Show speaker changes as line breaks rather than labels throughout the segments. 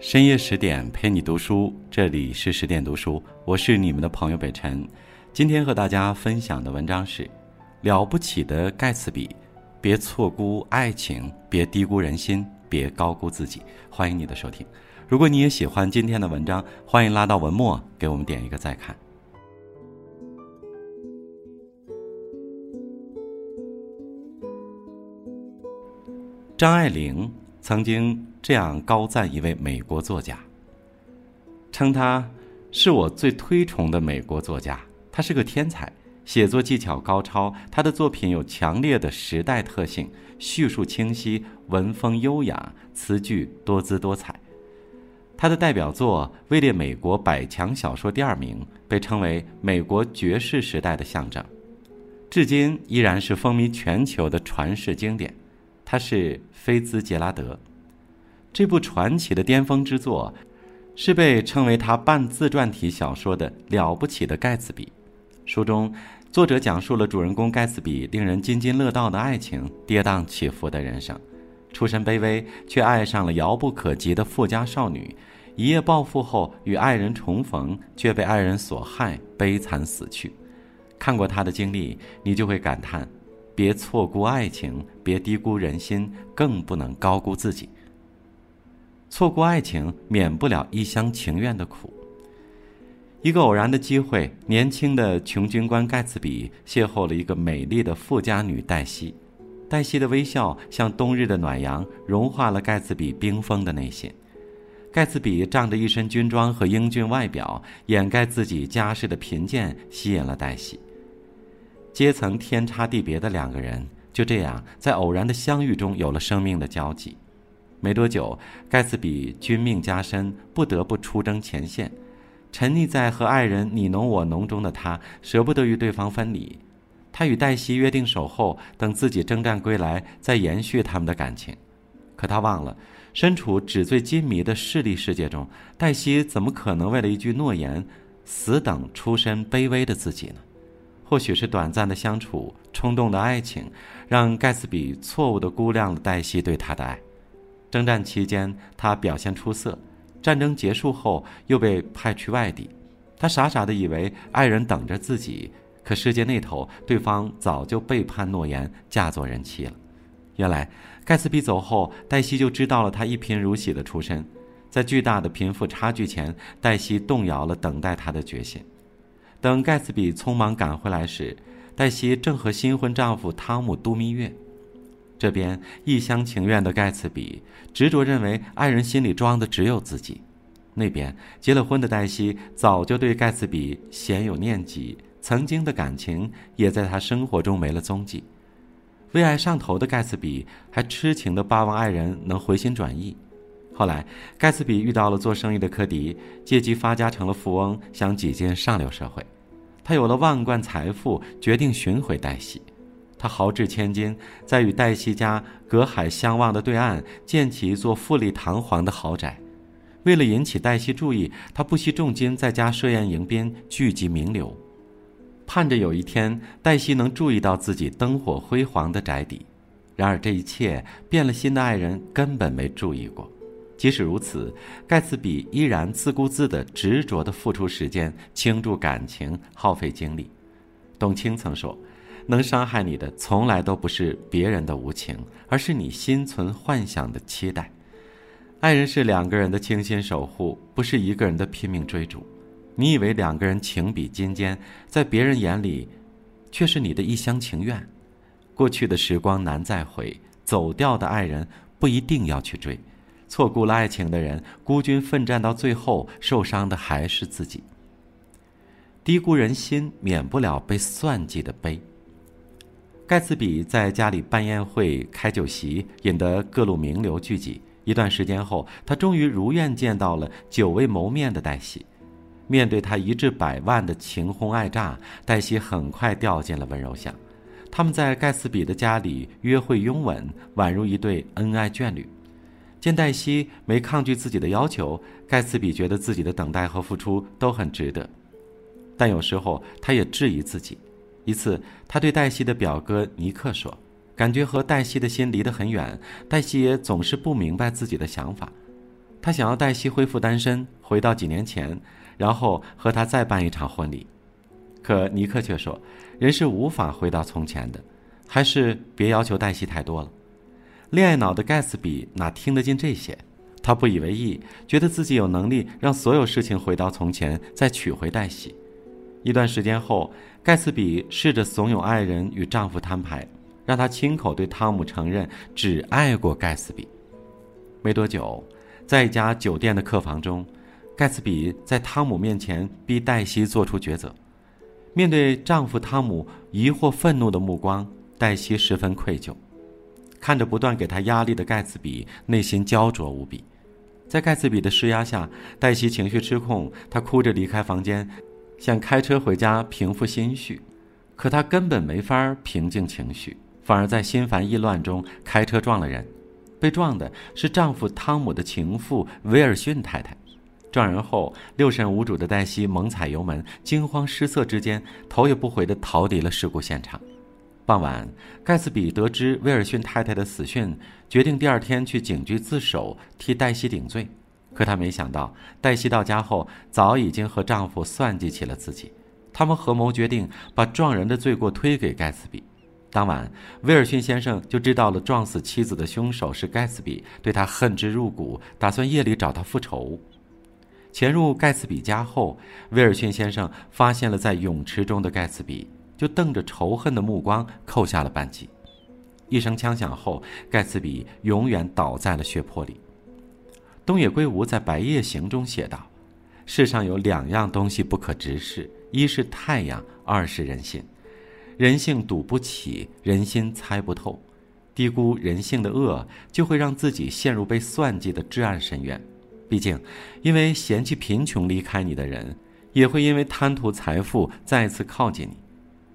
深夜十点陪你读书，这里是十点读书，我是你们的朋友北辰。今天和大家分享的文章是《了不起的盖茨比》，别错估爱情，别低估人心，别高估自己。欢迎你的收听。如果你也喜欢今天的文章，欢迎拉到文末给我们点一个再看。张爱玲。曾经这样高赞一位美国作家，称他是我最推崇的美国作家。他是个天才，写作技巧高超。他的作品有强烈的时代特性，叙述清晰，文风优雅，词句多姿多彩。他的代表作位列美国百强小说第二名，被称为美国爵士时代的象征，至今依然是风靡全球的传世经典。他是菲兹杰拉德，这部传奇的巅峰之作，是被称为他半自传体小说的《了不起的盖茨比》。书中，作者讲述了主人公盖茨比令人津津乐道的爱情，跌宕起伏的人生。出身卑微，却爱上了遥不可及的富家少女，一夜暴富后与爱人重逢，却被爱人所害，悲惨死去。看过他的经历，你就会感叹。别错估爱情，别低估人心，更不能高估自己。错过爱情，免不了一厢情愿的苦。一个偶然的机会，年轻的穷军官盖茨比邂逅了一个美丽的富家女黛西。黛西的微笑像冬日的暖阳，融化了盖茨比冰封的内心。盖茨比仗着一身军装和英俊外表，掩盖自己家世的贫贱，吸引了黛西。阶层天差地别的两个人，就这样在偶然的相遇中有了生命的交集。没多久，盖茨比军命加身，不得不出征前线。沉溺在和爱人你侬我侬中的他，舍不得与对方分离。他与黛西约定守候，等自己征战归来，再延续他们的感情。可他忘了，身处纸醉金迷的势力世界中，黛西怎么可能为了一句诺言，死等出身卑微的自己呢？或许是短暂的相处、冲动的爱情，让盖茨比错误地估量了黛西对他的爱。征战期间，他表现出色；战争结束后，又被派去外地。他傻傻地以为爱人等着自己，可世界那头，对方早就背叛诺言，嫁作人妻了。原来，盖茨比走后，黛西就知道了他一贫如洗的出身。在巨大的贫富差距前，黛西动摇了等待他的决心。等盖茨比匆忙赶回来时，黛西正和新婚丈夫汤姆度蜜月。这边一厢情愿的盖茨比执着认为爱人心里装的只有自己；那边结了婚的黛西早就对盖茨比鲜有念及，曾经的感情也在他生活中没了踪迹。为爱上头的盖茨比还痴情的巴望爱人能回心转意。后来，盖茨比遇到了做生意的科迪，借机发家成了富翁，想挤进上流社会。他有了万贯财富，决定寻回黛西。他豪掷千金，在与黛西家隔海相望的对岸建起一座富丽堂皇的豪宅。为了引起黛西注意，他不惜重金在家设宴迎宾，聚集名流，盼着有一天黛西能注意到自己灯火辉煌的宅邸。然而，这一切变了心的爱人根本没注意过。即使如此，盖茨比依然自顾自地、执着地付出时间、倾注感情、耗费精力。董卿曾说：“能伤害你的，从来都不是别人的无情，而是你心存幻想的期待。爱人是两个人的倾心守护，不是一个人的拼命追逐。你以为两个人情比金坚，在别人眼里，却是你的一厢情愿。过去的时光难再回，走掉的爱人不一定要去追。”错估了爱情的人，孤军奋战到最后，受伤的还是自己。低估人心，免不了被算计的悲。盖茨比在家里办宴会、开酒席，引得各路名流聚集。一段时间后，他终于如愿见到了久未谋面的黛西。面对他一掷百万的情轰爱炸，黛西很快掉进了温柔乡。他们在盖茨比的家里约会拥吻，宛如一对恩爱眷侣。见黛西没抗拒自己的要求，盖茨比觉得自己的等待和付出都很值得，但有时候他也质疑自己。一次，他对黛西的表哥尼克说：“感觉和黛西的心离得很远，黛西也总是不明白自己的想法。”他想要黛西恢复单身，回到几年前，然后和他再办一场婚礼。可尼克却说，人是无法回到从前的，还是别要求黛西太多了。恋爱脑的盖茨比哪听得进这些？他不以为意，觉得自己有能力让所有事情回到从前，再娶回黛西。一段时间后，盖茨比试着怂恿爱人与丈夫摊牌，让他亲口对汤姆承认只爱过盖茨比。没多久，在一家酒店的客房中，盖茨比在汤姆面前逼黛西做出抉择。面对丈夫汤姆疑惑、愤怒的目光，黛西十分愧疚。看着不断给她压力的盖茨比，内心焦灼无比。在盖茨比的施压下，黛西情绪失控，她哭着离开房间。想开车回家平复心绪，可她根本没法平静情绪，反而在心烦意乱中开车撞了人。被撞的是丈夫汤姆的情妇威尔逊太太。撞人后，六神无主的黛西猛踩油门，惊慌失色之间，头也不回地逃离了事故现场。傍晚，盖茨比得知威尔逊太太的死讯，决定第二天去警局自首，替黛西顶罪。可他没想到，黛西到家后早已经和丈夫算计起了自己。他们合谋决定把撞人的罪过推给盖茨比。当晚，威尔逊先生就知道了撞死妻子的凶手是盖茨比，对他恨之入骨，打算夜里找他复仇。潜入盖茨比家后，威尔逊先生发现了在泳池中的盖茨比，就瞪着仇恨的目光扣下了扳机。一声枪响后，盖茨比永远倒在了血泊里。东野圭吾在《白夜行》中写道：“世上有两样东西不可直视，一是太阳，二是人心。人性赌不起，人心猜不透。低估人性的恶，就会让自己陷入被算计的至暗深渊。毕竟，因为嫌弃贫穷离开你的人，也会因为贪图财富再次靠近你。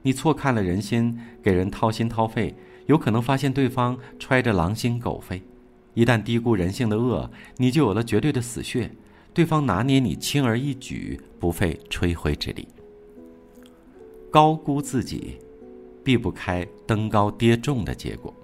你错看了人心，给人掏心掏肺，有可能发现对方揣着狼心狗肺。”一旦低估人性的恶，你就有了绝对的死穴，对方拿捏你轻而易举，不费吹灰之力。高估自己，避不开登高跌重的结果。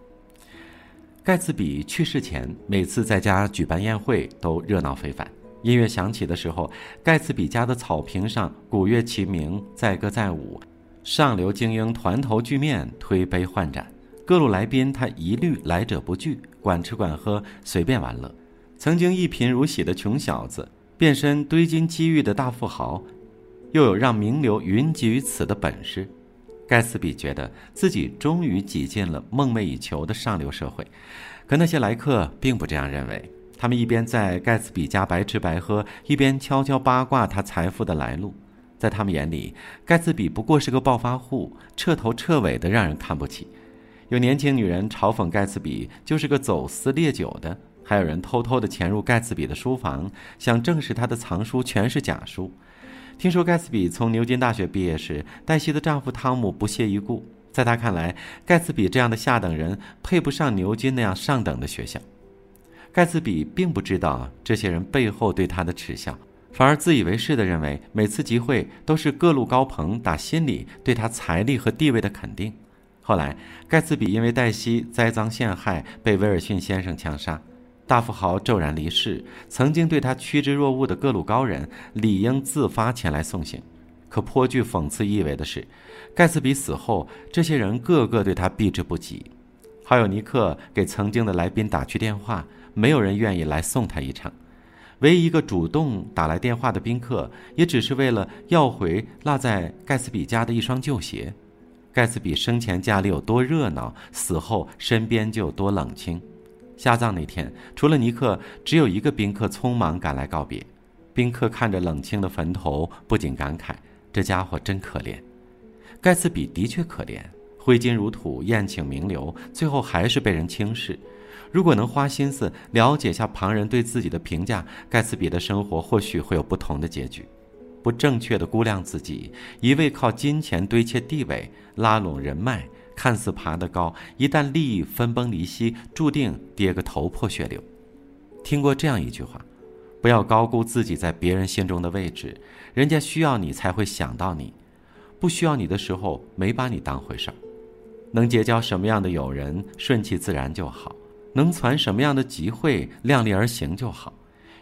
盖茨比去世前，每次在家举办宴会都热闹非凡。音乐响起的时候，盖茨比家的草坪上鼓乐齐鸣，载歌载舞，上流精英团头聚面，推杯换盏。各路来宾，他一律来者不拒，管吃管喝，随便玩乐。曾经一贫如洗的穷小子，变身堆金积玉的大富豪，又有让名流云集于此的本事。盖茨比觉得自己终于挤进了梦寐以求的上流社会，可那些来客并不这样认为。他们一边在盖茨比家白吃白喝，一边悄悄八卦他财富的来路。在他们眼里，盖茨比不过是个暴发户，彻头彻尾的让人看不起。有年轻女人嘲讽盖茨比就是个走私烈酒的，还有人偷偷的潜入盖茨比的书房，想证实他的藏书全是假书。听说盖茨比从牛津大学毕业时，黛西的丈夫汤姆不屑一顾，在他看来，盖茨比这样的下等人配不上牛津那样上等的学校。盖茨比并不知道这些人背后对他的耻笑，反而自以为是的认为每次集会都是各路高朋打心里对他财力和地位的肯定。后来，盖茨比因为黛西栽赃陷害，被威尔逊先生枪杀。大富豪骤然离世，曾经对他趋之若鹜的各路高人理应自发前来送行。可颇具讽刺意味的是，盖茨比死后，这些人个个对他避之不及。好友尼克给曾经的来宾打去电话，没有人愿意来送他一程。唯一一个主动打来电话的宾客，也只是为了要回落在盖茨比家的一双旧鞋。盖茨比生前家里有多热闹，死后身边就有多冷清。下葬那天，除了尼克，只有一个宾客匆忙赶来告别。宾客看着冷清的坟头，不禁感慨：这家伙真可怜。盖茨比的确可怜，挥金如土，宴请名流，最后还是被人轻视。如果能花心思了解下旁人对自己的评价，盖茨比的生活或许会有不同的结局。不正确的估量自己，一味靠金钱堆砌地位、拉拢人脉，看似爬得高，一旦利益分崩离析，注定跌个头破血流。听过这样一句话：不要高估自己在别人心中的位置，人家需要你才会想到你，不需要你的时候没把你当回事儿。能结交什么样的友人，顺其自然就好；能攒什么样的集会，量力而行就好。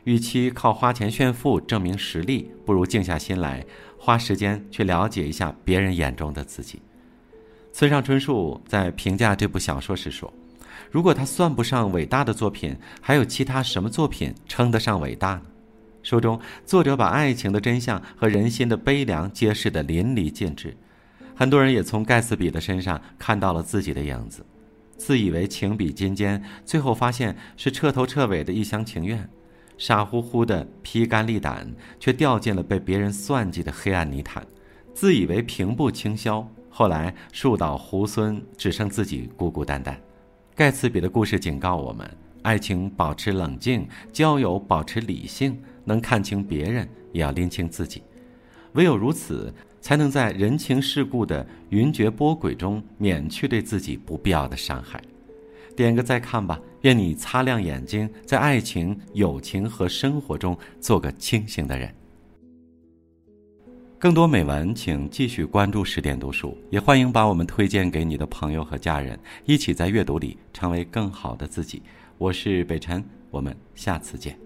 与其靠花钱炫富证明实力，不如静下心来，花时间去了解一下别人眼中的自己。村上春树在评价这部小说时说：“如果他算不上伟大的作品，还有其他什么作品称得上伟大呢？”书中作者把爱情的真相和人心的悲凉揭示得淋漓尽致，很多人也从盖茨比的身上看到了自己的影子。自以为情比金坚，最后发现是彻头彻尾的一厢情愿；傻乎乎的披肝沥胆，却掉进了被别人算计的黑暗泥潭。自以为平步青霄，后来树倒猢狲，只剩自己孤孤单单。盖茨比的故事警告我们：爱情保持冷静，交友保持理性，能看清别人，也要拎清自己。唯有如此。才能在人情世故的云谲波诡中免去对自己不必要的伤害。点个再看吧，愿你擦亮眼睛，在爱情、友情和生活中做个清醒的人。更多美文，请继续关注十点读书，也欢迎把我们推荐给你的朋友和家人，一起在阅读里成为更好的自己。我是北辰，我们下次见。